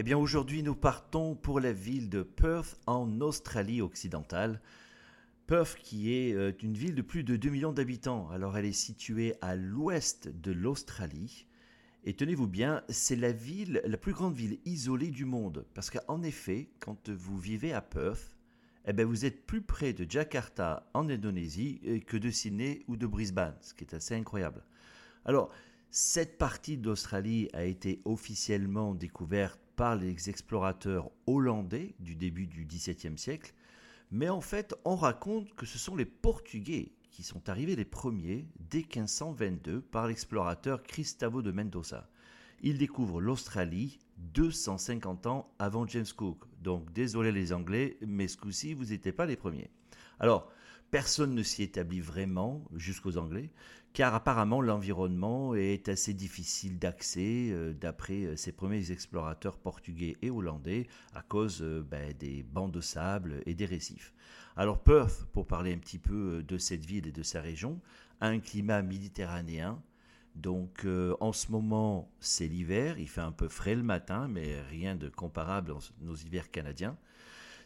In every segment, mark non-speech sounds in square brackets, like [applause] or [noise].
Eh bien aujourd'hui nous partons pour la ville de Perth en Australie occidentale. Perth qui est euh, une ville de plus de 2 millions d'habitants. Alors elle est située à l'ouest de l'Australie. Et tenez-vous bien, c'est la ville, la plus grande ville isolée du monde. Parce qu'en effet, quand vous vivez à Perth, eh bien, vous êtes plus près de Jakarta en Indonésie euh, que de Sydney ou de Brisbane, ce qui est assez incroyable. Alors, cette partie d'Australie a été officiellement découverte par les explorateurs hollandais du début du XVIIe siècle, mais en fait, on raconte que ce sont les Portugais qui sont arrivés les premiers dès 1522 par l'explorateur Cristavo de Mendoza. Il découvre l'Australie 250 ans avant James Cook. Donc désolé les Anglais, mais ce coup-ci, vous n'étiez pas les premiers. Alors, personne ne s'y établit vraiment jusqu'aux Anglais, car apparemment l'environnement est assez difficile d'accès euh, d'après euh, ces premiers explorateurs portugais et hollandais à cause euh, ben, des bancs de sable et des récifs. Alors Perth, pour parler un petit peu de cette ville et de sa région, a un climat méditerranéen donc euh, en ce moment, c'est l'hiver, il fait un peu frais le matin, mais rien de comparable à nos hivers canadiens.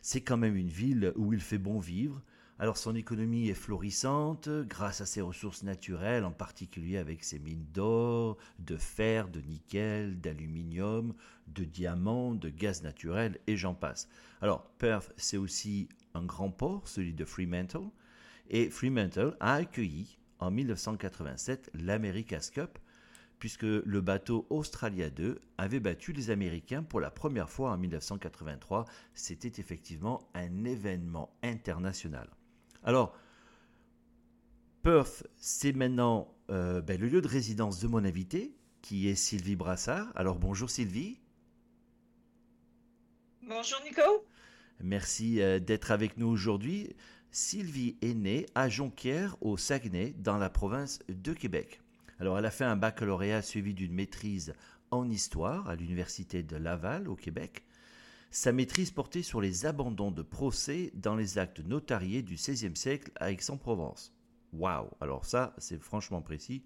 C'est quand même une ville où il fait bon vivre. Alors son économie est florissante grâce à ses ressources naturelles, en particulier avec ses mines d'or, de fer, de nickel, d'aluminium, de diamants, de gaz naturel et j'en passe. Alors Perth, c'est aussi un grand port, celui de Fremantle, et Fremantle a accueilli en 1987 l'America's Cup, puisque le bateau Australia 2 avait battu les Américains pour la première fois en 1983. C'était effectivement un événement international. Alors, Perth, c'est maintenant euh, ben, le lieu de résidence de mon invité, qui est Sylvie Brassard. Alors bonjour Sylvie. Bonjour Nico. Merci euh, d'être avec nous aujourd'hui. Sylvie est née à Jonquière, au Saguenay, dans la province de Québec. Alors, elle a fait un baccalauréat suivi d'une maîtrise en histoire à l'Université de Laval, au Québec. Sa maîtrise portait sur les abandons de procès dans les actes notariés du XVIe siècle à Aix-en-Provence. Waouh Alors ça, c'est franchement précis.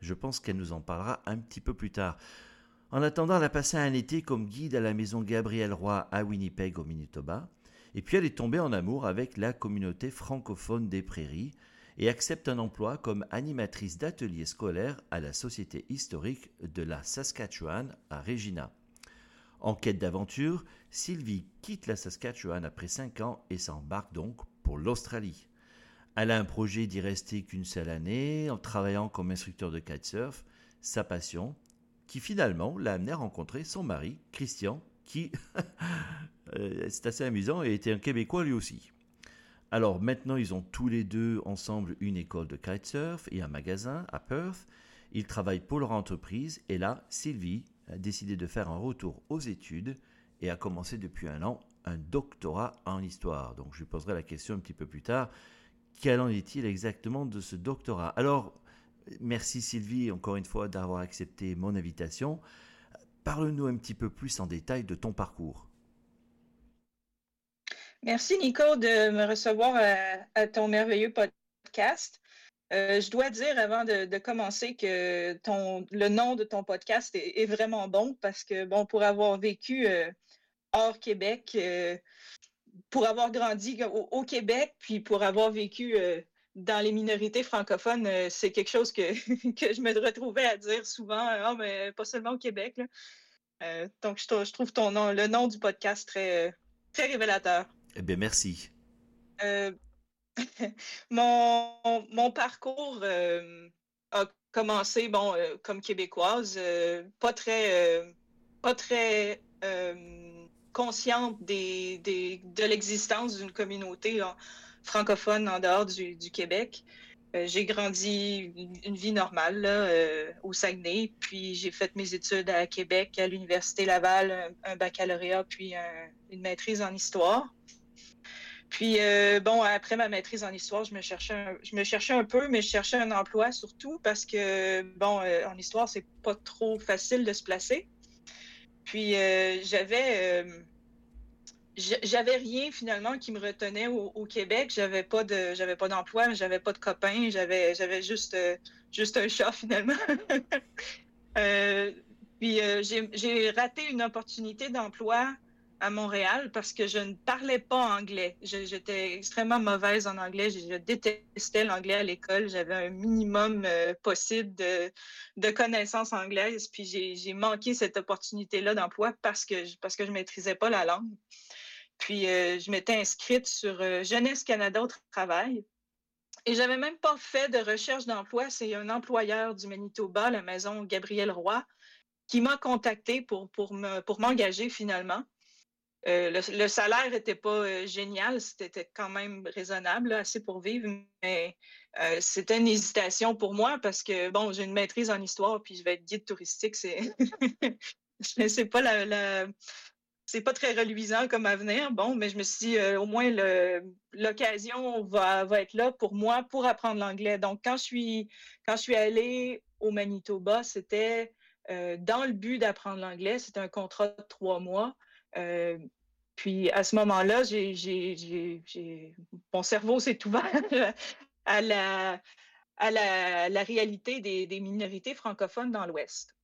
Je pense qu'elle nous en parlera un petit peu plus tard. En attendant, elle a passé un été comme guide à la maison Gabriel Roy à Winnipeg, au Manitoba. Et puis elle est tombée en amour avec la communauté francophone des prairies et accepte un emploi comme animatrice d'ateliers scolaires à la Société historique de la Saskatchewan à Regina. En quête d'aventure, Sylvie quitte la Saskatchewan après 5 ans et s'embarque donc pour l'Australie. Elle a un projet d'y rester qu'une seule année en travaillant comme instructeur de kitesurf, sa passion, qui finalement l'a amené à rencontrer son mari, Christian, qui [laughs] Euh, c'est assez amusant, et était un Québécois lui aussi. Alors maintenant, ils ont tous les deux ensemble une école de kitesurf et un magasin à Perth. Ils travaillent pour leur entreprise et là, Sylvie a décidé de faire un retour aux études et a commencé depuis un an un doctorat en histoire. Donc je lui poserai la question un petit peu plus tard. Quel en est-il exactement de ce doctorat? Alors, merci Sylvie encore une fois d'avoir accepté mon invitation. Parle-nous un petit peu plus en détail de ton parcours. Merci, Nico, de me recevoir à, ton merveilleux podcast. je dois dire avant de, commencer que le nom de ton podcast est, vraiment bon parce que, bon, pour avoir vécu hors Québec, pour avoir grandi au, Québec, puis pour avoir vécu dans les minorités francophones, euh, c'est quelque chose que, [laughs] que, je me retrouvais à dire souvent, ah, mais pas seulement au Québec. Euh, donc, je, trouve ton nom, le nom du podcast très, très révélateur. Eh bien, merci. Euh, [laughs] mon, mon, parcours a commencé, bon, comme québécoise, pas très, pas très consciente de l'existence d'une communauté francophone en dehors du, Québec. Euh, j'ai grandi une, vie normale euh, au Saguenay, puis j'ai fait mes études à Québec, à l'Université Laval, un, baccalauréat, puis une maîtrise en histoire. Puis, euh, bon, après ma maîtrise en histoire, je me, cherchais un, je me cherchais un peu, mais je cherchais un emploi surtout parce que, bon, en histoire, c'est pas trop facile de se placer. Puis, j'avais j'avais rien finalement qui me retenait au, Québec. J'avais pas de j'avais pas d'emploi, j'avais pas de copains, j'avais j'avais juste euh, juste un chat finalement. [laughs] Euh, puis euh, j'ai raté une opportunité d'emploi à Montréal parce que je ne parlais pas anglais. J'étais extrêmement mauvaise en anglais. Je, détestais l'anglais à l'école. J'avais un minimum possible de, de, connaissances anglaises. Puis j'ai manqué cette opportunité-là d'emploi parce que, parce que je ne maîtrisais pas la langue. Puis euh, je m'étais inscrite sur euh, Jeunesse Canada au travail. Et j'avais même pas fait de recherche d'emploi. C'est un employeur du Manitoba, la maison Gabriel Roy, qui m'a contacté pour, pour, pour m'engager finalement. Euh, le, salaire n'était pas génial, c'était quand même raisonnable, assez pour vivre, mais c'était une hésitation pour moi parce que, bon, j'ai une maîtrise en histoire, puis je vais être guide touristique, c'est [laughs] c'est pas la, c'est pas très reluisant comme avenir. Bon, mais je me suis dit, euh, au moins, l'occasion va, être là pour moi pour apprendre l'anglais. Donc, quand je suis, quand je suis allée au Manitoba, c'était euh, dans le but d'apprendre l'anglais. C'était un contrat de trois mois. Euh, puis, à ce moment-là, mon cerveau s'est ouvert [laughs] à la, à la, réalité des, minorités francophones dans l'Ouest.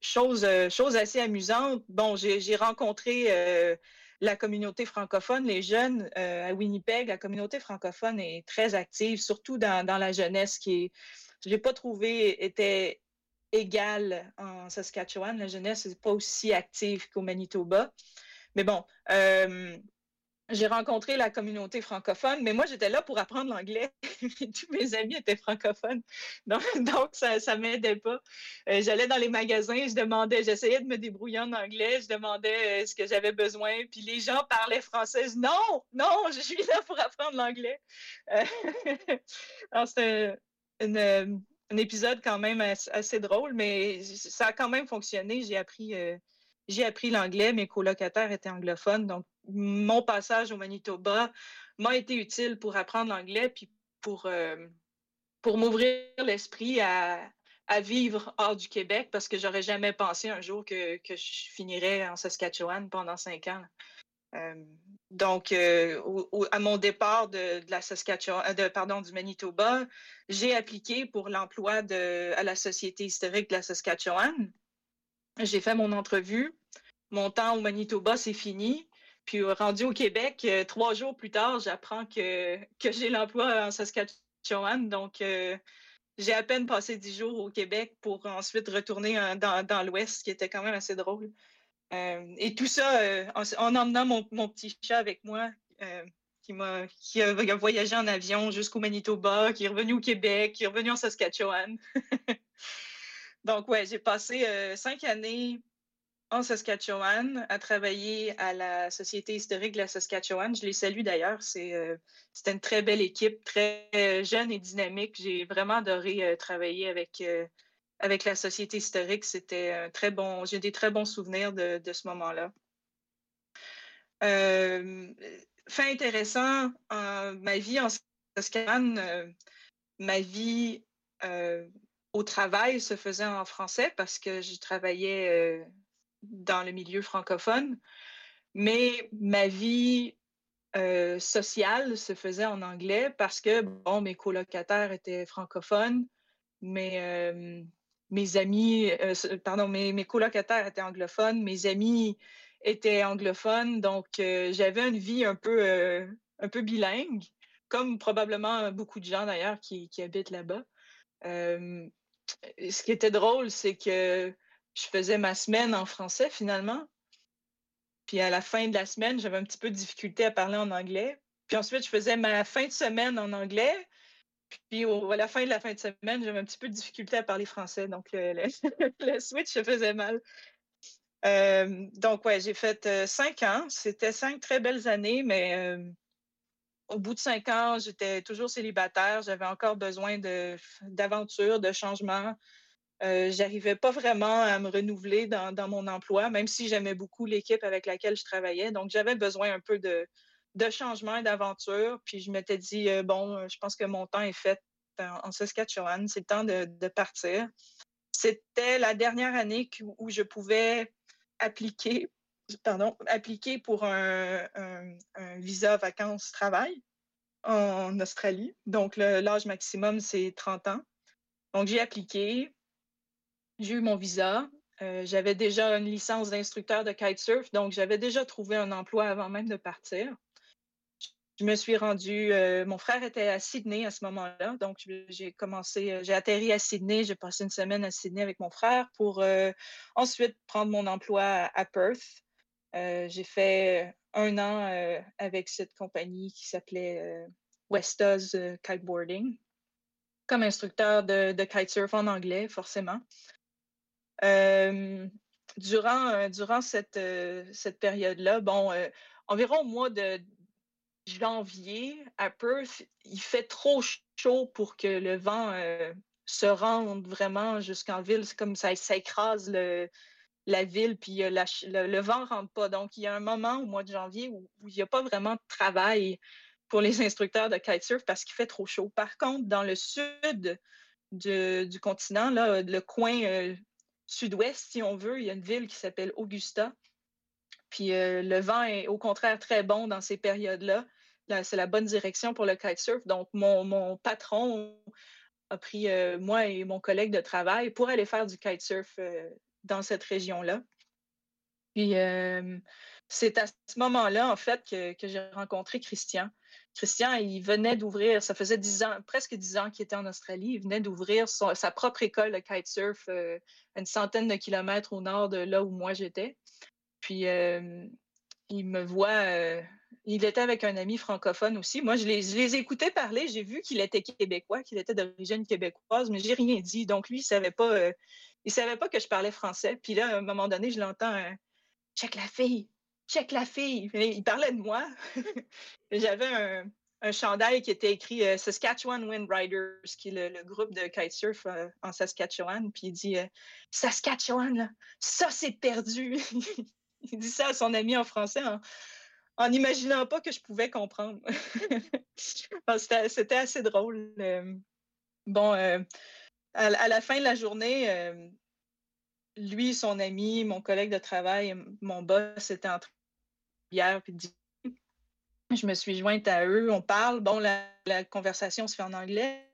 Chose, euh, chose assez amusante. Bon, j'ai rencontré euh, la communauté francophone, les jeunes euh, à Winnipeg. La communauté francophone est très active, surtout dans, la jeunesse qui est, je l'ai pas trouvé était égale en Saskatchewan. La jeunesse n'est pas aussi active qu'au Manitoba. Mais bon, j'ai rencontré la communauté francophone, mais moi, j'étais là pour apprendre l'anglais. [laughs] Tous mes amis étaient francophones. Donc, [laughs] ça ne m'aidait pas. Euh, j'allais dans les magasins, je demandais, j'essayais de me débrouiller en anglais, je demandais euh, ce que j'avais besoin. Puis les gens parlaient français. Non, non, je suis là pour apprendre l'anglais. Euh, [laughs] c'était un épisode quand même assez, drôle, mais ça a quand même fonctionné. J'ai appris j'ai appris l'anglais, mes colocataires étaient anglophones, donc mon passage au Manitoba m'a été utile pour apprendre l'anglais, puis pour, euh, pour m'ouvrir l'esprit à, vivre hors du Québec, parce que j'aurais jamais pensé un jour que, je finirais en Saskatchewan pendant cinq ans. Euh, donc, euh, à mon départ de, la Saskatchewan, de, pardon, du Manitoba, j'ai appliqué pour l'emploi à la Société historique de la Saskatchewan. J'ai fait mon entrevue. Mon temps au Manitoba, c'est fini. Puis euh, rendu au Québec, euh, trois jours plus tard, j'apprends que, que j'ai l'emploi en Saskatchewan. Donc, euh, j'ai à peine passé dix jours au Québec pour ensuite retourner dans, dans l'Ouest, qui était quand même assez drôle. et tout ça en, emmenant mon, mon, petit chat avec moi, qui, m'a, qui a, voyagé en avion jusqu'au Manitoba, qui est revenu au Québec, qui est revenu en Saskatchewan. [laughs] Donc, ouais, j'ai passé cinq années en Saskatchewan à travailler à la Société historique de la Saskatchewan. Je les salue d'ailleurs. C'est, c'était une très belle équipe, très jeune et dynamique. J'ai vraiment adoré travailler avec, avec la Société historique. C'était un très bon, j'ai des très bons souvenirs de, de ce moment-là. fait intéressant, ma vie en Saskatchewan, ma vie au travail se faisait en français parce que je travaillais euh, dans le milieu francophone. Mais ma vie sociale se faisait en anglais parce que, bon, mes colocataires étaient francophones, mais mes amis, pardon, mes, mes, colocataires étaient anglophones, mes amis étaient anglophones, donc j'avais une vie un peu, un peu bilingue, comme probablement beaucoup de gens d'ailleurs qui, qui, habitent là-bas. Ce qui était drôle, c'est que je faisais ma semaine en français finalement. Puis à la fin de la semaine, j'avais un petit peu de difficulté à parler en anglais. Puis ensuite, je faisais ma fin de semaine en anglais. Puis à la fin de la fin de semaine, j'avais un petit peu de difficulté à parler français. Donc [laughs] le, switch se faisait mal. Euh, donc ouais, j'ai fait euh, cinq ans. C'était cinq très belles années, mais euh, au bout de cinq ans, j'étais toujours célibataire. J'avais encore besoin d'aventure, de, de changement. Euh, j'arrivais pas vraiment à me renouveler dans, mon emploi, même si j'aimais beaucoup l'équipe avec laquelle je travaillais. Donc, j'avais besoin un peu de, changement et d'aventure. Puis, je m'étais dit, euh, bon, euh, je pense que mon temps est fait en, Saskatchewan. C'est le temps de, partir. C'était la dernière année où je pouvais appliquer, pardon, appliquer pour un, visa vacances-travail en Australie. Donc, l'âge maximum, c'est 30 ans. Donc, j'ai appliqué. J'ai eu mon visa. Euh, j'avais déjà une licence d'instructeur de kitesurf, donc j'avais déjà trouvé un emploi avant même de partir. Je me suis rendue, euh, mon frère était à Sydney à ce moment-là, donc j'ai commencé, euh, j'ai atterri à Sydney, j'ai passé une semaine à Sydney avec mon frère pour ensuite prendre mon emploi à, Perth. J'ai fait un an avec cette compagnie qui s'appelait Westos Kiteboarding comme instructeur de, de kitesurf en anglais, forcément durant, durant cette, cette période-là, bon, environ au mois de janvier, à Perth, il fait trop chaud pour que le vent se rende vraiment jusqu'en ville. C'est comme ça, ça écrase le, la ville, puis le, le, vent ne rentre pas. Donc, il y a un moment au mois de janvier où, il n'y a pas vraiment de travail pour les instructeurs de kitesurf parce qu'il fait trop chaud. Par contre, dans le sud du continent, le coin sud-ouest, si on veut, il y a une ville qui s'appelle Augusta. Puis euh, le vent est au contraire très bon dans ces périodes-là. c'est la bonne direction pour le kitesurf. Donc, mon, patron a pris euh, moi et mon collègue de travail pour aller faire du kitesurf euh, dans cette région-là. Puis, c'est à ce moment-là, en fait, que j'ai rencontré Christian. Christian, il venait d'ouvrir, ça faisait dix ans, presque dix ans qu'il était en Australie, il venait d'ouvrir sa propre école de kitesurf euh, une centaine de kilomètres au nord de là où moi j'étais. Puis euh, il me voit, euh, il était avec un ami francophone aussi. Moi, je les, les écoutais parler, j'ai vu qu'il était québécois, qu'il était d'origine québécoise, mais j'ai rien dit. Donc lui, il savait pas, il savait pas que je parlais français. Puis là, à un moment donné, je l'entends, check la fille, check la fille. Il parlait de moi. [laughs] J'avais un, un, chandail qui était écrit euh, Saskatchewan Wind Riders, qui est le, groupe de kitesurf euh, en Saskatchewan. Puis il dit euh, Saskatchewan, ça c'est perdu. [laughs] il dit ça à son ami en français n'imaginant pas que je pouvais comprendre. [laughs] C'était assez drôle. bon, à, à, la fin de la journée, lui, son ami, mon collègue de travail, mon boss était en train puis Je me suis jointe à eux, on parle. Bon, la, conversation se fait en anglais.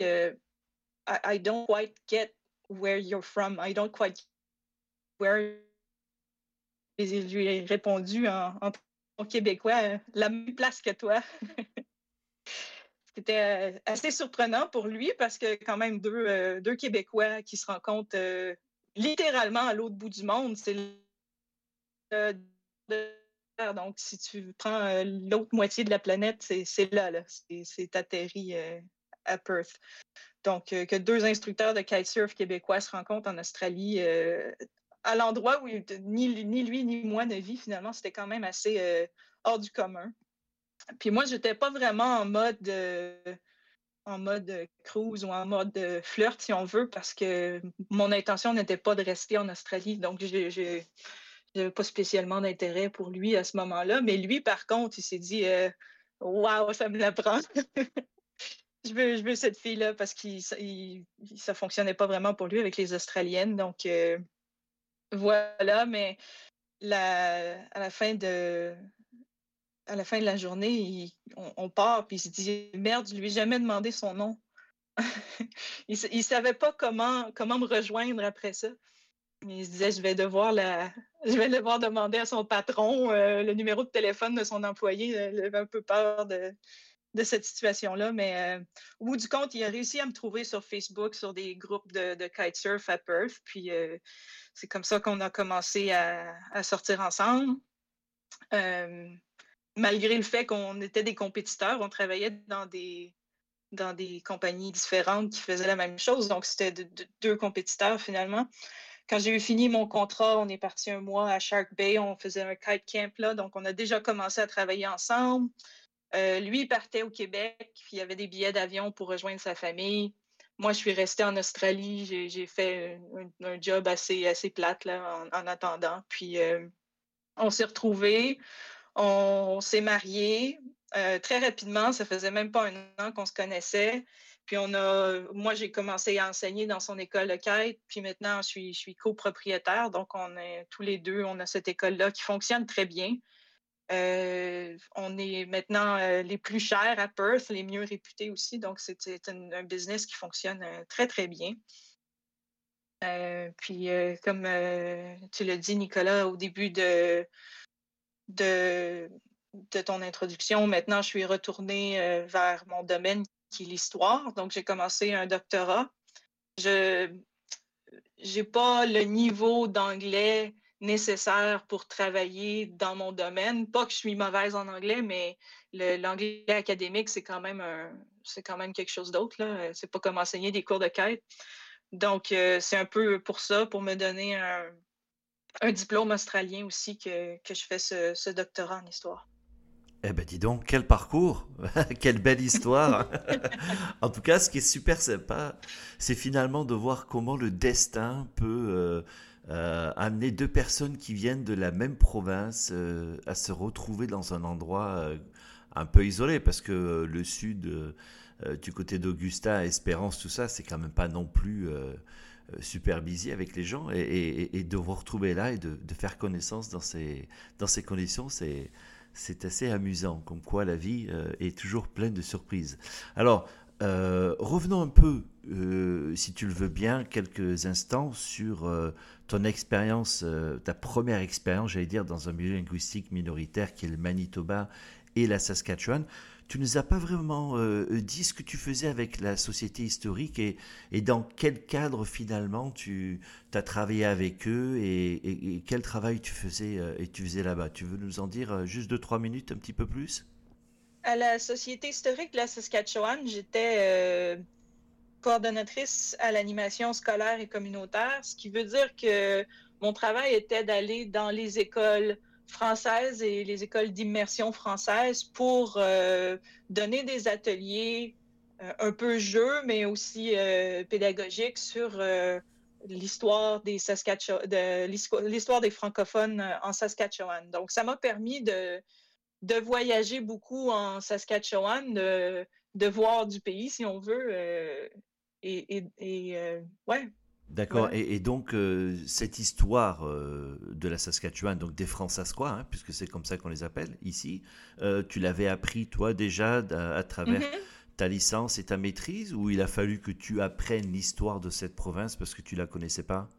I, don't quite get where you're from. I don't quite where. Et je lui ai répondu en, québécois, la même place que toi. [laughs] C'était euh, assez surprenant pour lui parce que quand même deux, euh, deux Québécois qui se rencontrent euh, littéralement à l'autre bout du monde, c'est donc, si tu prends euh, l'autre moitié de la planète, c'est là, là. c'est atterri euh, à Perth. Donc, euh, que deux instructeurs de kitesurf québécois se rencontrent en Australie, à l'endroit où ni, lui ni moi ne vit, finalement, c'était quand même assez hors du commun. Puis moi, je n'étais pas vraiment en mode en mode cruise ou en mode flirt, si on veut, parce que mon intention n'était pas de rester en Australie. Donc, j'ai n'avais pas spécialement d'intérêt pour lui à ce moment-là. Mais lui, par contre, il s'est dit euh, Waouh, ça me l'apprend. [laughs] je, veux, je veux cette fille-là parce que ça fonctionnait pas vraiment pour lui avec les Australiennes. Donc euh, voilà, mais à la fin de, la journée, on, part, puis il se dit Merde, je lui ai jamais demandé son nom. [laughs] il ne savait pas comment, comment me rejoindre après ça. Il se disait [laughs] Je vais devoir, demander à son patron euh, le numéro de téléphone de son employé. Il avait un peu peur de, de cette situation-là, mais euh, au bout du compte, il a réussi à me trouver sur Facebook, sur des groupes de, kitesurf à Perth. Puis euh, c'est comme ça qu'on a commencé à, à sortir ensemble malgré le fait qu'on était des compétiteurs, on travaillait dans des, dans des compagnies différentes qui faisaient la même chose. Donc, c'était deux compétiteurs finalement. Quand j'ai eu fini mon contrat, on est parti un mois à Shark Bay. On faisait un kite camp là. Donc, on a déjà commencé à travailler ensemble. Euh, lui, il partait au Québec, puis il avait des billets d'avion pour rejoindre sa famille. Moi, je suis restée en Australie. J'ai fait un, job assez, assez plate en, attendant. Puis, euh, on s'est retrouvés. On, s'est mariés euh, très rapidement. Ça faisait même pas un an qu'on se connaissait. Puis on a, moi, j'ai commencé à enseigner dans son école quête. Puis maintenant, je suis, je suis copropriétaire. Donc, on est tous les deux, on a cette école-là qui fonctionne très bien. Euh, on est maintenant euh, les plus chers à Perth, les mieux réputés aussi. Donc, c'est un, business qui fonctionne très, très bien. puis, comme tu l'as dit, Nicolas, au début de, de, de ton introduction. Maintenant, je suis retournée euh, vers mon domaine qui est l'histoire. Donc, j'ai commencé un doctorat. Je n'ai pas le niveau d'anglais nécessaire pour travailler dans mon domaine. Pas que je suis mauvaise en anglais, mais l'anglais académique, c'est quand même c'est quand même quelque chose d'autre. C'est pas comme enseigner des cours de quête. Donc, euh, c'est un peu pour ça, pour me donner un, un diplôme australien aussi que, que je fais ce, doctorat en histoire. Eh ben dis donc, quel parcours, [laughs] quelle belle histoire. [laughs] en tout cas, ce qui est super sympa, c'est finalement de voir comment le destin peut euh, euh, amener deux personnes qui viennent de la même province euh, à se retrouver dans un endroit un peu isolé, parce que le sud, du côté d'Augusta, Espérance, tout ça, c'est quand même pas non plus euh, super busy avec les gens et, de vous retrouver là et de, faire connaissance dans ces, dans ces conditions, c'est, c'est assez amusant, comme quoi la vie euh, est toujours pleine de surprises. Alors, euh, revenons un peu, si tu le veux bien, quelques instants sur ton expérience, ta première expérience, j'allais dire, dans un milieu linguistique minoritaire qui est le Manitoba et la Saskatchewan tu nous as pas vraiment euh, dit ce que tu faisais avec la société historique et, dans quel cadre finalement tu as travaillé avec eux et, quel travail tu faisais, euh, tu faisais là-bas? Tu veux nous en dire euh, juste deux, trois minutes, un petit peu plus? À la Société historique de la Saskatchewan, j'étais coordonnatrice à l'animation scolaire et communautaire, ce qui veut dire que mon travail était d'aller dans les écoles françaises et les écoles d'immersion française pour euh, donner des ateliers euh, un peu jeux, mais aussi euh, pédagogiques sur l'histoire des de l'histoire des francophones en Saskatchewan. Donc, ça m'a permis de, de voyager beaucoup en Saskatchewan, de, de voir du pays, si on veut. Et, et, et ouais, D'accord. Et, donc, euh, cette histoire euh, de la Saskatchewan, donc des Francescois, hein, puisque c'est comme ça qu'on les appelle ici, euh, tu l'avais appris, toi, déjà, à, travers mm-hmm. ta licence et ta maîtrise, ou il a fallu que tu apprennes l'histoire de cette province parce que tu la connaissais pas?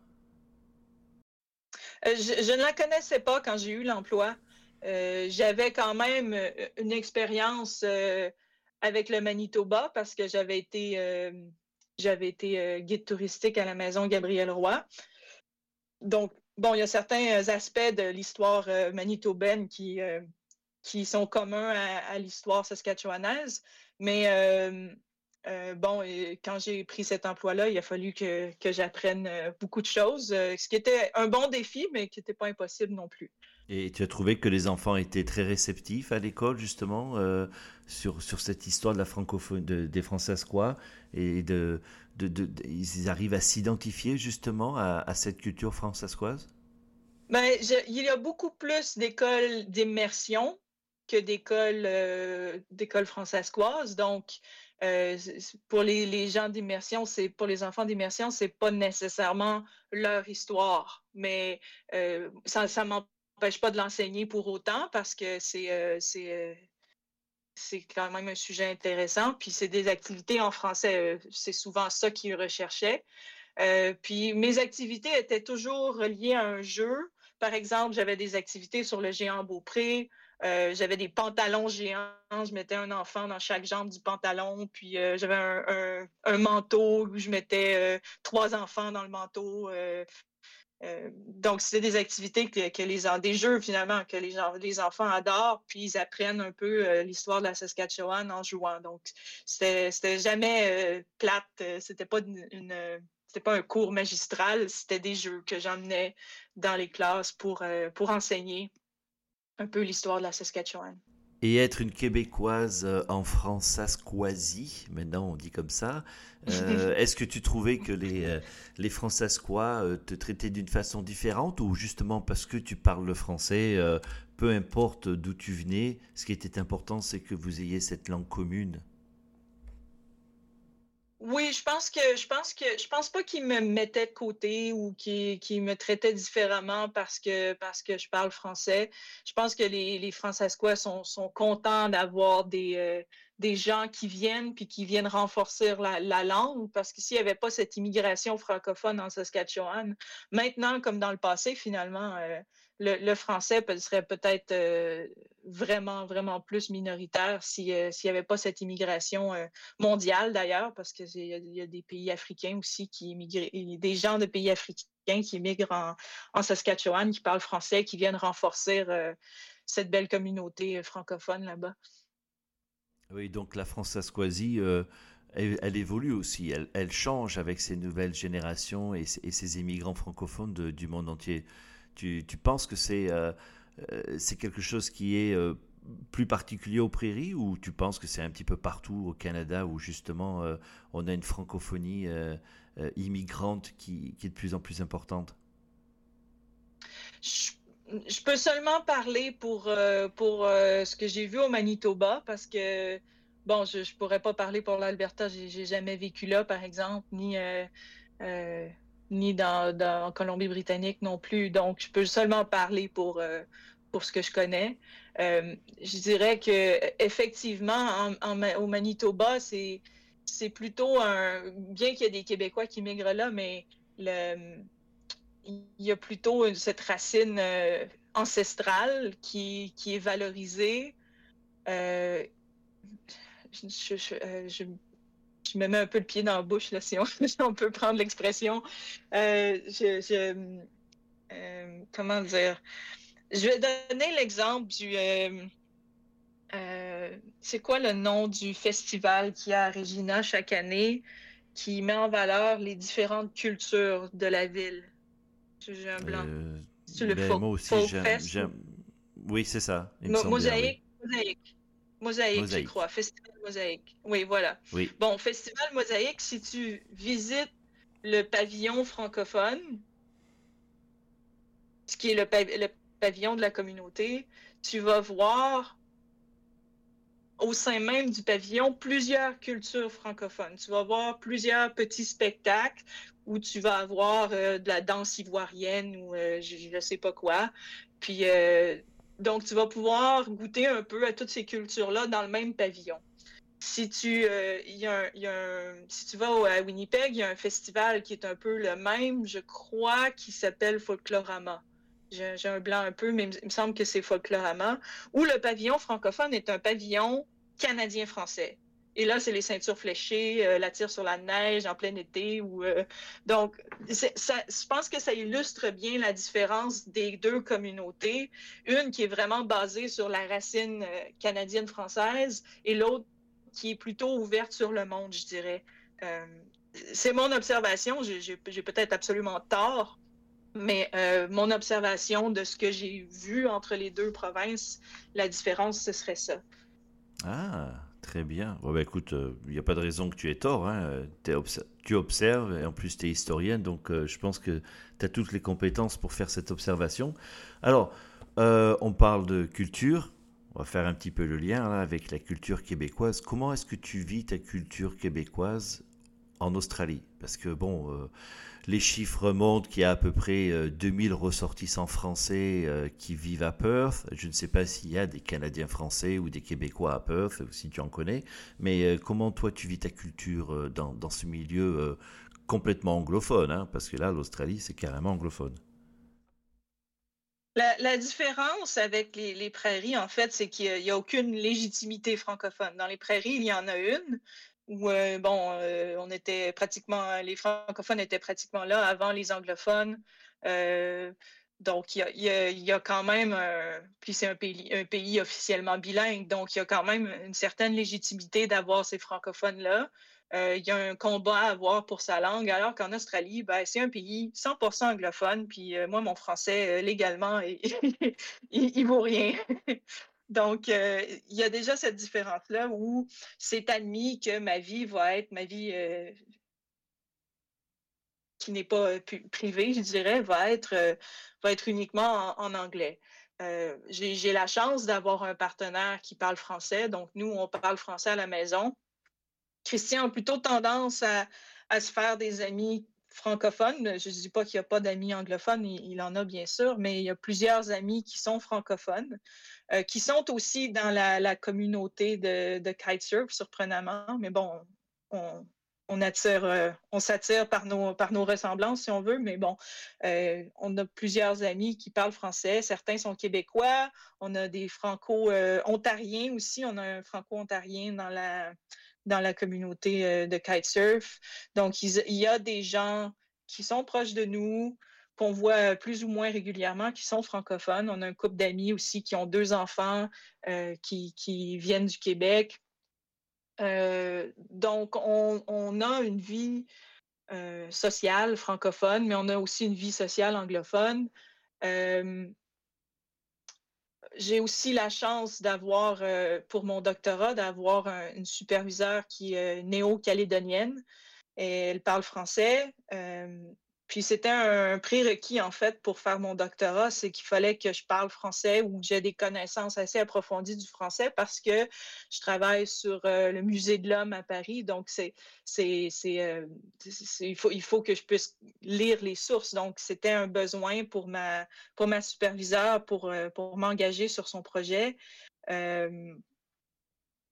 Je, je, ne la connaissais pas quand j'ai eu l'emploi. J'avais quand même une expérience avec le Manitoba parce que j'avais été j'avais été euh, guide touristique à la maison Gabriel Roy. Donc, bon, il y a certains aspects de l'histoire euh, manitobaine qui, euh, qui sont communs à, l'histoire saskatchewanaise, mais bon, quand j'ai pris cet emploi-là, il a fallu que, que j'apprenne beaucoup de choses, ce qui était un bon défi, mais qui n'était pas impossible non plus. Et tu as trouvé que les enfants étaient très réceptifs à l'école, justement, euh, sur, sur cette histoire de la francophonie, des Françaisquois, et de, de, ils arrivent à s'identifier, justement, à, cette culture françaisquoise ben, Il y a beaucoup plus d'écoles d'immersion que d'écoles euh, d'écoles. Donc, euh, pour les, les gens d'immersion, c'est pour les enfants d'immersion, c'est pas nécessairement leur histoire, mais ça, ça m'empêche pas de l'enseigner pour autant parce que c'est c'est quand même un sujet intéressant. Puis c'est des activités en français, c'est souvent ça qu'ils recherchaient. puis mes activités étaient toujours reliées à un jeu. Par exemple, j'avais des activités sur le géant Beaupré. j'avais des pantalons géants. Je mettais un enfant dans chaque jambe du pantalon. Puis j'avais un, manteau où je mettais trois enfants dans le manteau. Euh, donc, c'est des activités que, les des jeux finalement que les, les, enfants adorent, puis ils apprennent un peu euh, l'histoire de la Saskatchewan en jouant. Donc, c'était jamais euh, plate, c'était pas une, c'était pas un cours magistral, c'était des jeux que j'emmenais dans les classes pour, pour enseigner un peu l'histoire de la Saskatchewan. Et être une Québécoise euh, en France-Asquoisie, maintenant on dit comme ça, [laughs] euh, est-ce que tu trouvais que les, euh, les Françaisquois te traitaient d'une façon différente ou justement parce que tu parles le français, peu importe d'où tu venais, ce qui était important c'est que vous ayez cette langue commune? Oui, je pense que je pense que je pense pas qu'il me mettait de côté ou qu'il me traitait différemment parce que parce que je parle français. Je pense que les, les Françaisquois sont, sont contents d'avoir des, euh, des gens qui viennent puis qui viennent renforcer la, la langue parce que s'il n'y avait pas cette immigration francophone en Saskatchewan, maintenant comme dans le passé, finalement, euh, le, français serait peut-être euh, vraiment, vraiment plus minoritaire euh, s'il n'y avait pas cette immigration euh, mondiale d'ailleurs, parce qu'il y, y, a des pays africains aussi qui immigrent, des gens de pays africains qui immigrent en, Saskatchewan, qui parlent français, qui viennent renforcer cette belle communauté francophone là-bas. Oui, donc la France Asquasie, elle, évolue aussi, elle, change avec ces nouvelles générations et, ces immigrants francophones du monde entier. Tu, penses que c'est euh, euh, c'est quelque chose qui est euh, plus particulier aux prairies ou tu penses que c'est un petit peu partout au Canada où justement on a une francophonie immigrante qui, est de plus en plus importante? Je, peux seulement parler pour, pour ce que j'ai vu au Manitoba parce que, bon, je ne pourrais pas parler pour l'Alberta, j'ai jamais vécu là par exemple, ni ni dans, dans Colombie-Britannique non plus. Donc, je peux seulement parler pour, euh, ce que je connais. Euh, je dirais que effectivement, au Manitoba, c'est c'est plutôt un. Bien qu'il y ait des Québécois qui migrent là, mais il y a plutôt cette racine euh, ancestrale qui, est valorisée. Me mets un peu le pied dans la bouche, là, si, on, [laughs] peut prendre l'expression. Euh, euh, comment dire? Je vais donner l'exemple du. Euh, c'est quoi le nom du festival qu'il y a à Regina chaque année qui met en valeur les différentes cultures de la ville? J'ai un blanc? le ben, moi aussi, j'aime. Oui, c'est ça. mosaïque, mosaïque. Mosaïque, je crois. Festival Mosaïque. Oui, voilà. Oui. Bon, Festival Mosaïque, si tu visites le pavillon francophone, ce qui est le, pavillon de la communauté, tu vas voir au sein même du pavillon plusieurs cultures francophones. Tu vas voir plusieurs petits spectacles où tu vas avoir euh, de la danse ivoirienne ou euh, je ne sais pas quoi. Puis euh, donc, tu vas pouvoir goûter un peu à toutes ces cultures-là dans le même pavillon. Si tu, euh, y a si tu vas à Winnipeg, il y a un festival qui est un peu le même, je crois, qui s'appelle Folklorama. J'ai un blanc un peu, mais il me semble que c'est Folklorama, où le pavillon francophone est un pavillon canadien-français. Et là, c'est les ceintures fléchées, euh, la tire sur la neige en plein été. Ou, euh, donc, je pense que ça illustre bien la différence des deux communautés. Une qui est vraiment basée sur la racine euh, canadienne-française et l'autre qui est plutôt ouverte sur le monde, je dirais. c'est mon observation. J'ai peut-être absolument tort, mais mon observation de ce que j'ai vu entre les deux provinces, la différence, ce serait ça. Ah, Très bien. Bah, écoute, il euh, n'y a pas de raison que tu aies tort. Hein. tu observes et en plus tu es historienne, donc euh, je pense que tu as toutes les compétences pour faire cette observation. Alors, euh, on parle de culture. On va faire un petit peu le lien avec la culture québécoise. Comment est-ce que tu vis ta culture québécoise en Australie? Parce que bon, les chiffres montrent qu'il y a à peu près 2000 ressortissants français qui vivent à Perth. Je ne sais pas s'il y a des Canadiens français ou des Québécois à Perth, si tu en connais. Mais comment toi tu vis ta culture dans, ce milieu complètement anglophone hein? Parce que là, l'Australie, c'est carrément anglophone. La, différence avec les, prairies, en fait, c'est qu'il n'y a, aucune légitimité francophone. Dans les prairies, il y en a une où, bon, euh, on était pratiquement, les francophones étaient pratiquement là avant les anglophones. Euh, donc, il y, a, quand même, puis c'est un pays, un pays officiellement bilingue, donc il y a quand même une certaine légitimité d'avoir ces francophones-là. Euh, il y a un combat à avoir pour sa langue, alors qu'en Australie, ben, c'est un pays 100% anglophone, puis moi, mon français, légalement, [laughs] il, il, vaut rien. Donc, il y a déjà cette différence-là où c'est admis que ma vie va être ma vie qui n'est pas privée, je dirais, va être, va être uniquement en, anglais. J'ai la chance d'avoir un partenaire qui parle français, donc nous, on parle français à la maison. Christian a plutôt tendance à, se faire des amis francophones. Je ne dis pas qu'il n'y a pas d'amis anglophones, il, en a bien sûr, mais il y a plusieurs amis qui sont francophones, euh, qui sont aussi dans la, communauté de, kitesurf, surprenamment. Mais bon, on, attire, euh, on s'attire par nos, par nos ressemblances, si on veut, mais bon, euh, on a plusieurs amis qui parlent français. Certains sont québécois. On a des franco-ontariens aussi. On a un franco-ontarien dans la dans la communauté de kitesurf. Donc, il, y a des gens qui sont proches de nous, qu'on voit plus ou moins régulièrement, qui sont francophones. On a un couple d'amis aussi qui ont deux enfants euh, qui, viennent du Québec. Euh, donc, on, a une vie sociale francophone, mais on a aussi une vie sociale anglophone j'ai aussi la chance d'avoir, euh, pour mon doctorat, d'avoir une superviseure qui est néo-calédonienne. Elle parle français. Euh, puis c'était un, prérequis, en fait, pour faire mon doctorat, c'est qu'il fallait que je parle français ou que j'ai des connaissances assez approfondies du français parce que je travaille sur euh, le musée de l'homme à Paris. Donc, c'est, c'est, euh, il, faut, il faut que je puisse lire les sources. Donc, c'était un besoin pour ma, pour ma superviseure pour, euh, pour m'engager sur son projet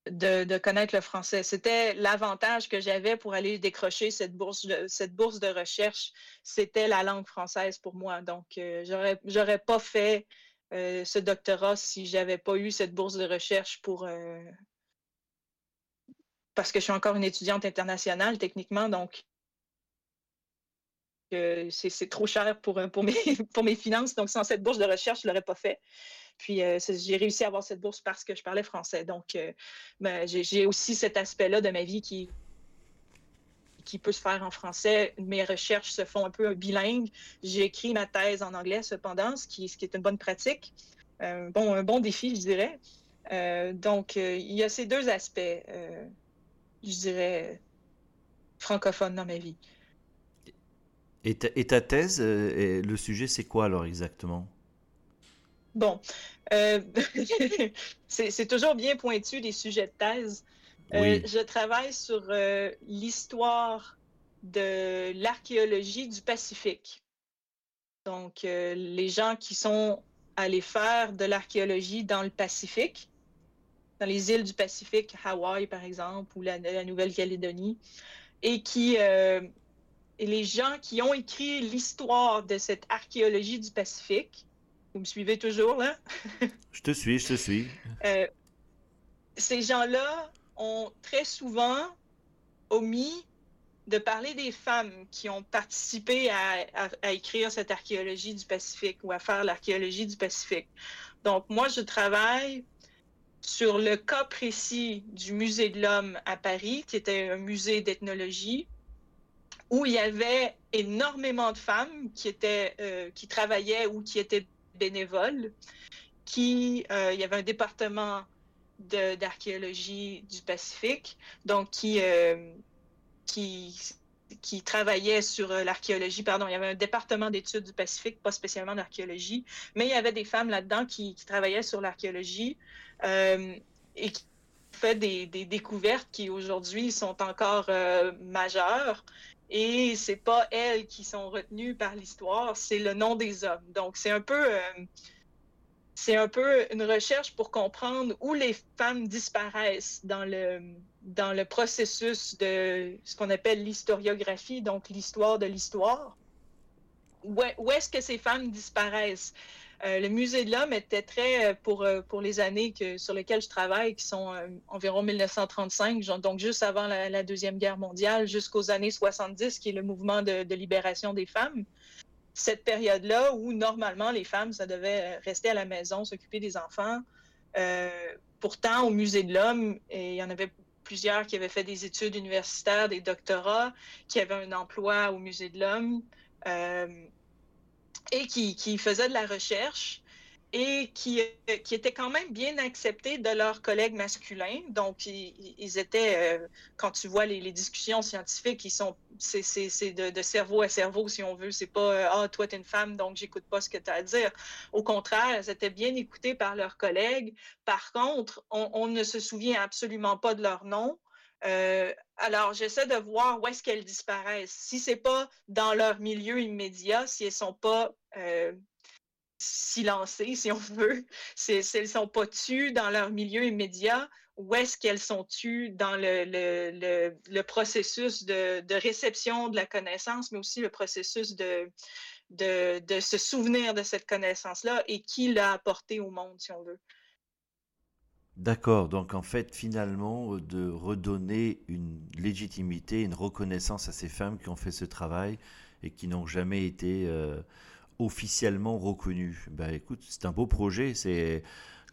de, connaître le français. C'était l'avantage que j'avais pour aller décrocher cette bourse de, recherche. C'était la langue française pour moi. Donc, euh, j'aurais, pas fait euh, ce doctorat si j'avais pas eu cette bourse de recherche pour euh, parce que je suis encore une étudiante internationale techniquement, donc c'est, trop cher pour, pour, mes, [laughs] pour mes finances. Donc, sans cette bourse de recherche, je ne l'aurais pas fait. Puis euh, j'ai réussi à avoir cette bourse parce que je parlais français. Donc, euh, ben, j'ai aussi cet aspect-là de ma vie qui, qui peut se faire en français. Mes recherches se font un peu bilingue. J'ai écrit ma thèse en anglais, cependant, ce qui, ce qui est une bonne pratique. Euh, bon, un bon défi, je dirais. donc, il y a ces deux aspects, je dirais, francophones dans ma vie. Et ta thèse, le sujet, c'est quoi alors exactement? Bon, euh, [laughs] c'est toujours bien pointu les sujets de thèse. Euh, je travaille sur euh, l'histoire de l'archéologie du Pacifique. Donc, les gens qui sont allés faire de l'archéologie dans le Pacifique, dans les îles du Pacifique, Hawaï par exemple, ou la, la Nouvelle-Calédonie, et qui, et les gens qui ont écrit l'histoire de cette archéologie du Pacifique, vous me suivez toujours, là? [laughs] je te suis, je te suis. Euh, ces gens-là ont très souvent omis de parler des femmes qui ont participé à, écrire cette archéologie du Pacifique ou à faire l'archéologie du Pacifique. Donc, moi, je travaille sur le cas précis du Musée de l'Homme à Paris, qui était un musée d'ethnologie, où il y avait énormément de femmes qui, étaient, euh, qui travaillaient ou qui étaient bénévoles qui, euh, il y avait un département d'archéologie du Pacifique, donc qui, euh, qui, qui travaillait sur euh, l'archéologie, pardon, il y avait un département d'études du Pacifique, pas spécialement d'archéologie, mais il y avait des femmes là-dedans qui, qui, travaillaient sur l'archéologie et fait des, découvertes qui aujourd'hui sont encore majeures. Et c'est pas elles qui sont retenues par l'histoire, c'est le nom des hommes. Donc c'est un peu c'est un peu une recherche pour comprendre où les femmes disparaissent dans le, dans le processus de ce qu'on appelle l'historiographie, donc l'histoire de l'histoire. Où, est-ce que ces femmes disparaissent? Euh, le musée de l'homme était très, euh, pour, euh, pour les années sur lesquelles je travaille, qui sont environ 1935, donc juste avant la, Deuxième Guerre mondiale, jusqu'aux années 70, qui est le mouvement de, libération des femmes cette période-là où normalement les femmes, ça devait rester à la maison, s'occuper des enfants. Pourtant, au Musée de l'Homme, il y en avait plusieurs qui avaient fait des études universitaires, des doctorats, qui avaient un emploi au Musée de l'Homme et qui, qui, faisaient de la recherche et qui, euh, qui étaient quand même bien acceptés de leurs collègues masculins. Donc, ils, étaient, euh, quand tu vois les, discussions scientifiques, ils sont, c'est, de, cerveau à cerveau, si on veut. C'est pas, euh, ah, toi, tu es une femme, donc j'écoute pas ce que tu as à dire. Au contraire, ils étaient bien écoutés par leurs collègues. Par contre, on, ne se souvient absolument pas de leur nom. Alors, j'essaie de voir où est-ce qu'elles disparaissent. Si c'est pas dans leur milieu immédiat, si elles sont pas silencées, [laughs] si on veut, si, elles ne sont pas tues dans leur milieu immédiat, où est-ce qu'elles sont tues dans le, processus de, réception de la connaissance, mais aussi le processus de, de, de se souvenir de cette connaissance-là et qui l'a apportée au monde, si on veut. D'accord, donc en fait finalement de redonner une légitimité, une reconnaissance à ces femmes qui ont fait ce travail et qui n'ont jamais été euh, officiellement reconnu. Ben écoute, c'est un beau projet, c'est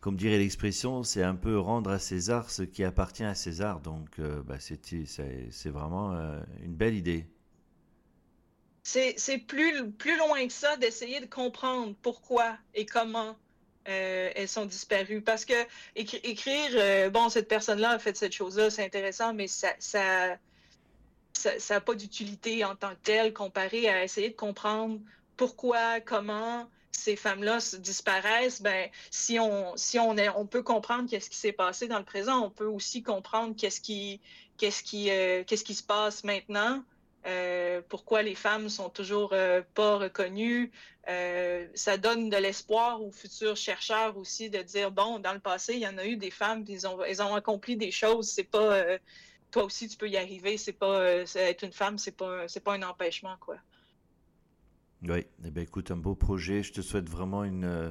comme dirait l'expression, c'est un peu rendre à César ce qui appartient à César. Donc euh, ben, c'est vraiment euh, une belle idée. C'est plus, plus loin que ça d'essayer de comprendre pourquoi et comment euh, elles sont disparues. Parce que écrire, bon, cette personne-là a fait cette chose-là, c'est intéressant, mais ça, ça ça pas d'utilité en tant que tel comparé à essayer de comprendre pourquoi, comment ces femmes-là disparaissent, ben, si on, si on, est, on peut comprendre qu'est-ce qui s'est passé dans le présent, on peut aussi comprendre qu'est-ce qui, qu'est-ce qui, euh, qu'est-ce qui se passe maintenant, euh, pourquoi les femmes sont toujours euh, pas reconnues. ça donne de l'espoir aux futurs chercheurs aussi de dire bon, dans le passé, il y en a eu des femmes, ils ont, accompli des choses. C'est pas toi aussi tu peux y arriver. C'est pas être une femme, c'est pas, c'est pas un empêchement quoi. Oui, eh bien, écoute, un beau projet. Je te souhaite vraiment une, euh,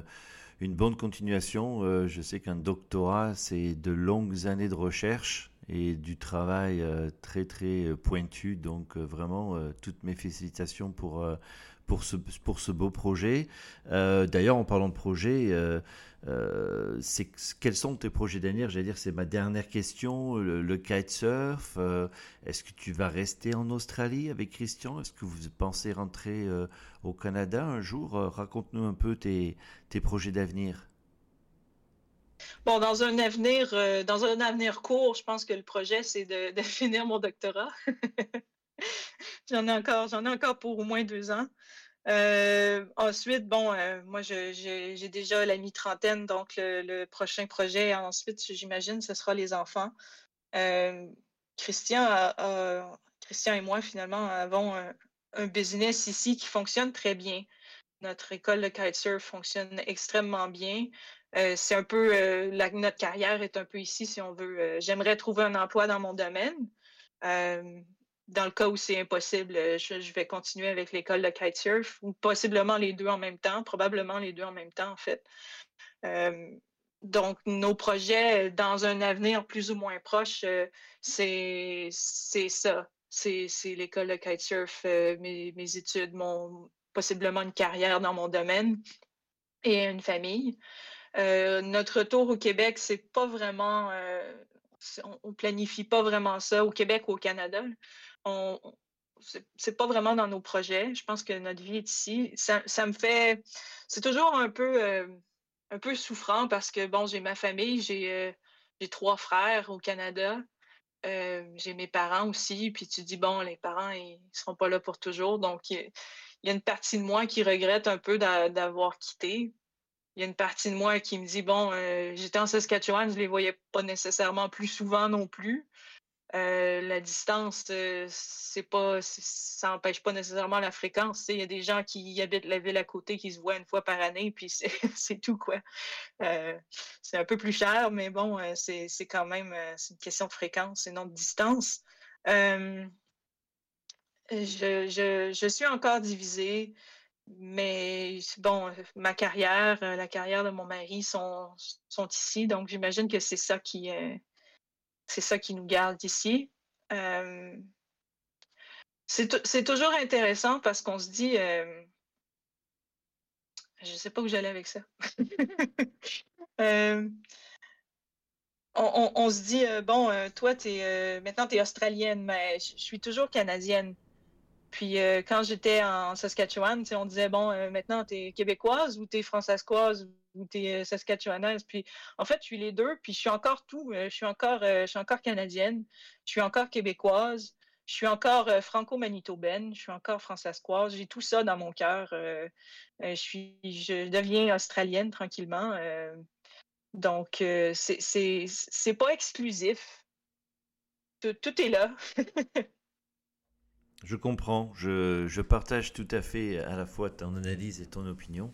une bonne continuation. Euh, je sais qu'un doctorat, c'est de longues années de recherche et du travail euh, très très pointu. Donc vraiment, toutes mes félicitations pour, pour, ce, pour ce beau projet. D'ailleurs, en parlant de projet, euh, quels sont tes projets d'avenir? J'allais dire, c'est ma dernière question. Le, kitesurf, euh, est-ce que tu vas rester en Australie avec Christian? Est-ce que vous pensez rentrer euh, au Canada un jour? Raconte-nous un peu tes, tes projets d'avenir. Bon, dans un avenir, dans un avenir court, je pense que le projet, c'est de, [laughs] finir mon doctorat. [laughs] j'en ai encore, j'en ai encore pour au moins deux ans. Euh, ensuite, bon, euh, moi, j'ai déjà la mi-trentaine, donc le, prochain projet, ensuite, j'imagine, ce sera les enfants. Euh, Christian, Christian et moi, finalement, avons un, business ici qui fonctionne très bien. Notre école de kitesurf fonctionne extrêmement bien. c'est un peu, notre carrière est un peu ici, si on veut. J'aimerais trouver un emploi dans mon domaine dans le cas où c'est impossible, euh, je, vais continuer avec l'école de kitesurf ou possiblement les deux en même temps, probablement les deux en même temps en fait. Euh, donc, nos projets dans un avenir plus ou moins proche, euh, c'est ça. C'est l'école de kitesurf, mes, mes, études, mon, possiblement une carrière dans mon domaine et une famille. notre retour au Québec, c'est pas vraiment on, on, planifie pas vraiment ça au Québec ou au Canada on, c'est pas vraiment dans nos projets. Je pense que notre vie est ici. Ça, me fait. C'est toujours un peu, euh, un peu souffrant parce que, bon, j'ai ma famille, j'ai euh, trois frères au Canada. Euh, j'ai mes parents aussi. Puis tu dis, bon, les parents, ils seront pas là pour toujours. Donc, il y, a une partie de moi qui regrette un peu d'avoir quitté. il y a une partie de moi qui me dit bon, j'étais en Saskatchewan, je les voyais pas nécessairement plus souvent non plus. la distance, c'est pas, ça n'empêche pas nécessairement la fréquence. Il y a des gens qui habitent la ville à côté qui se voient une fois par année, puis c'est [laughs] tout quoi. c'est un peu plus cher, mais bon, c'est quand même une question de fréquence et non de distance. Je, je, suis encore divisée, mais bon, ma carrière, la carrière de mon mari sont, sont ici, donc j'imagine que c'est ça qui c'est ça qui nous garde ici. c'est toujours intéressant parce qu'on se dit, je ne sais pas où j'allais avec ça. [laughs] on, se dit, bon, toi, es, maintenant, tu es australienne, mais je suis toujours canadienne. Puis euh, quand j'étais en Saskatchewan, on disait, bon, euh, maintenant, tu es québécoise ou tu es françaiscoise ou tu es euh, saskatchewanaise. Puis en fait, je suis les deux, puis je suis encore tout. je, suis encore, je suis encore canadienne, je suis encore québécoise, je suis encore franco-manitobaine, je suis encore françaiscoise. J'ai tout ça dans mon cœur. je, suis, je deviens australienne tranquillement. donc, c'est pas exclusif. tout est là. [laughs] Je comprends, je, partage tout à fait à la fois ton analyse et ton opinion,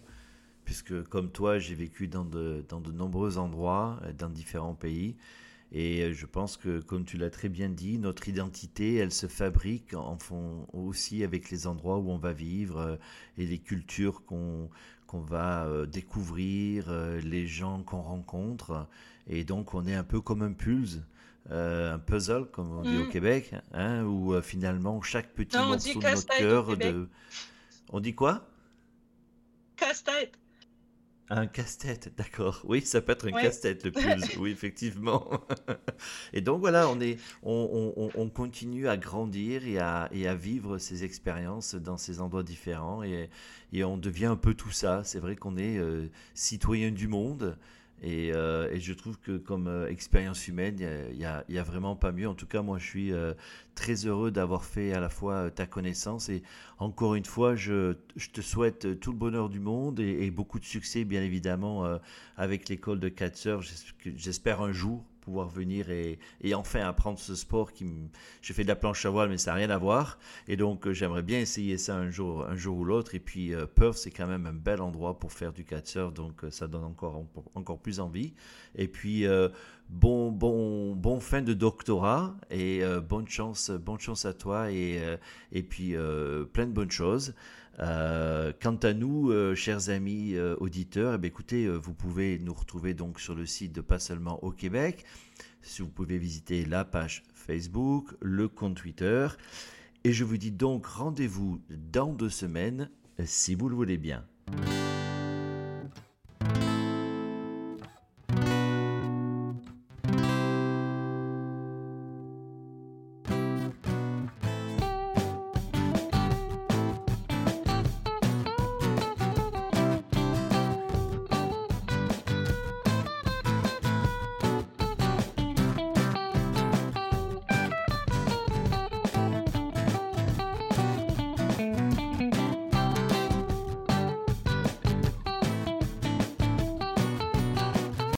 puisque comme toi, j'ai vécu dans de, dans de nombreux endroits, euh, dans différents pays, et euh, je pense que, comme tu l'as très bien dit, notre identité, elle se fabrique en fond aussi avec les endroits où on va vivre euh, et les cultures qu'on qu'on va découvrir, les gens qu'on rencontre, et donc on est un peu comme un pulse. Euh, un puzzle, comme on dit au mm. Québec, hein, où euh, finalement chaque petit morceau de notre cœur de... On dit quoi? Casse-tête. Un casse-tête, d'accord. Oui, ça peut être un casse-tête le plus. [laughs] oui, effectivement. [laughs] et donc voilà, on, est, on, on, continue à grandir et à, et à, vivre ces expériences dans ces endroits différents et, et on devient un peu tout ça. C'est vrai qu'on est euh, citoyen du monde euh, et, je trouve que comme euh, expérience humaine, il n'y a, vraiment pas mieux. En tout cas, moi, je suis euh, très heureux d'avoir fait à la fois ta connaissance et encore une fois, je, te souhaite tout le bonheur du monde et, beaucoup de succès, bien évidemment, avec l'école de 4 sœurs. J'espère un jour pouvoir venir et, enfin apprendre ce sport qui. Je fais de la planche à voile, mais ça n'a rien à voir. Et donc, euh, j'aimerais bien essayer ça un jour, un jour ou l'autre. Et puis, euh, Perth, c'est quand même un bel endroit pour faire du kitesurf, donc euh, ça donne encore, encore plus envie. Et puis, bon, bon, bon fin de doctorat et bonne chance, bonne chance à toi et, et puis plein de bonnes choses. Quant à nous, chers amis auditeurs, eh écoutez, vous pouvez nous retrouver donc sur le site de Pas seulement au Québec. Si vous pouvez visiter la page Facebook, le compte Twitter. Et je vous dis donc rendez-vous dans deux semaines, si vous le voulez bien.